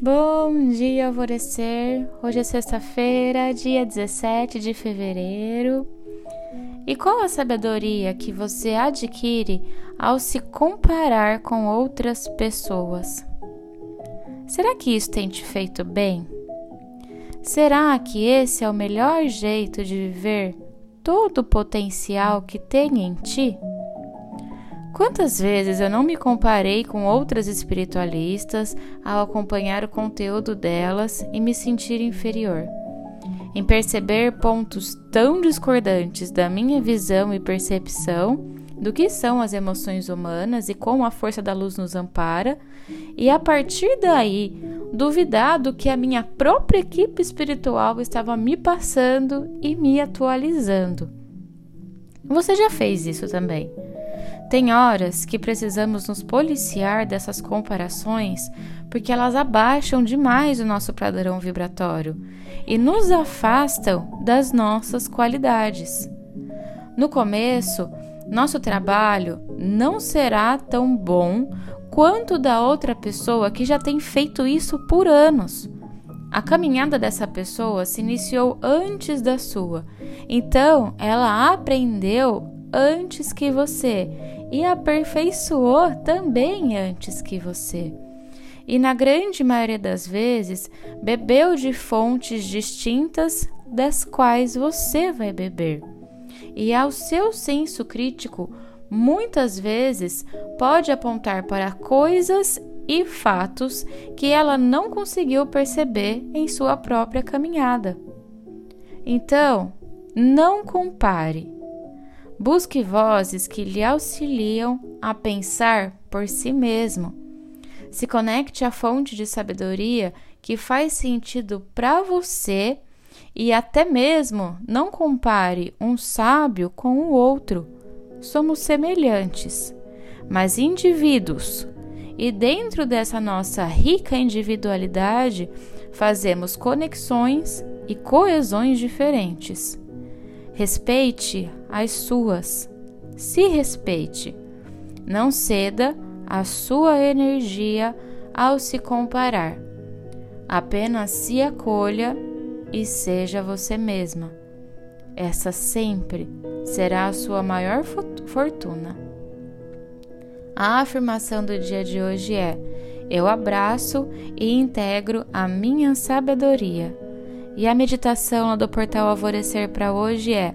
Bom dia, alvorecer. Hoje é sexta-feira, dia 17 de fevereiro. E qual a sabedoria que você adquire ao se comparar com outras pessoas? Será que isso tem te feito bem? Será que esse é o melhor jeito de viver todo o potencial que tem em ti? Quantas vezes eu não me comparei com outras espiritualistas ao acompanhar o conteúdo delas e me sentir inferior? Em perceber pontos tão discordantes da minha visão e percepção do que são as emoções humanas e como a força da luz nos ampara, e a partir daí duvidar do que a minha própria equipe espiritual estava me passando e me atualizando. Você já fez isso também? Tem horas que precisamos nos policiar dessas comparações porque elas abaixam demais o nosso padrão vibratório e nos afastam das nossas qualidades. No começo, nosso trabalho não será tão bom quanto da outra pessoa que já tem feito isso por anos. A caminhada dessa pessoa se iniciou antes da sua, então ela aprendeu antes que você e aperfeiçoou também antes que você. E na grande maioria das vezes, bebeu de fontes distintas das quais você vai beber. E ao seu senso crítico, muitas vezes pode apontar para coisas e fatos que ela não conseguiu perceber em sua própria caminhada. Então, não compare Busque vozes que lhe auxiliam a pensar por si mesmo. Se conecte à fonte de sabedoria que faz sentido para você e até mesmo não compare um sábio com o outro. Somos semelhantes, mas indivíduos. E dentro dessa nossa rica individualidade, fazemos conexões e coesões diferentes. Respeite as suas. Se respeite. Não ceda a sua energia ao se comparar. Apenas se acolha e seja você mesma. Essa sempre será a sua maior fortuna. A afirmação do dia de hoje é: Eu abraço e integro a minha sabedoria. E a meditação do portal Alvorecer para hoje é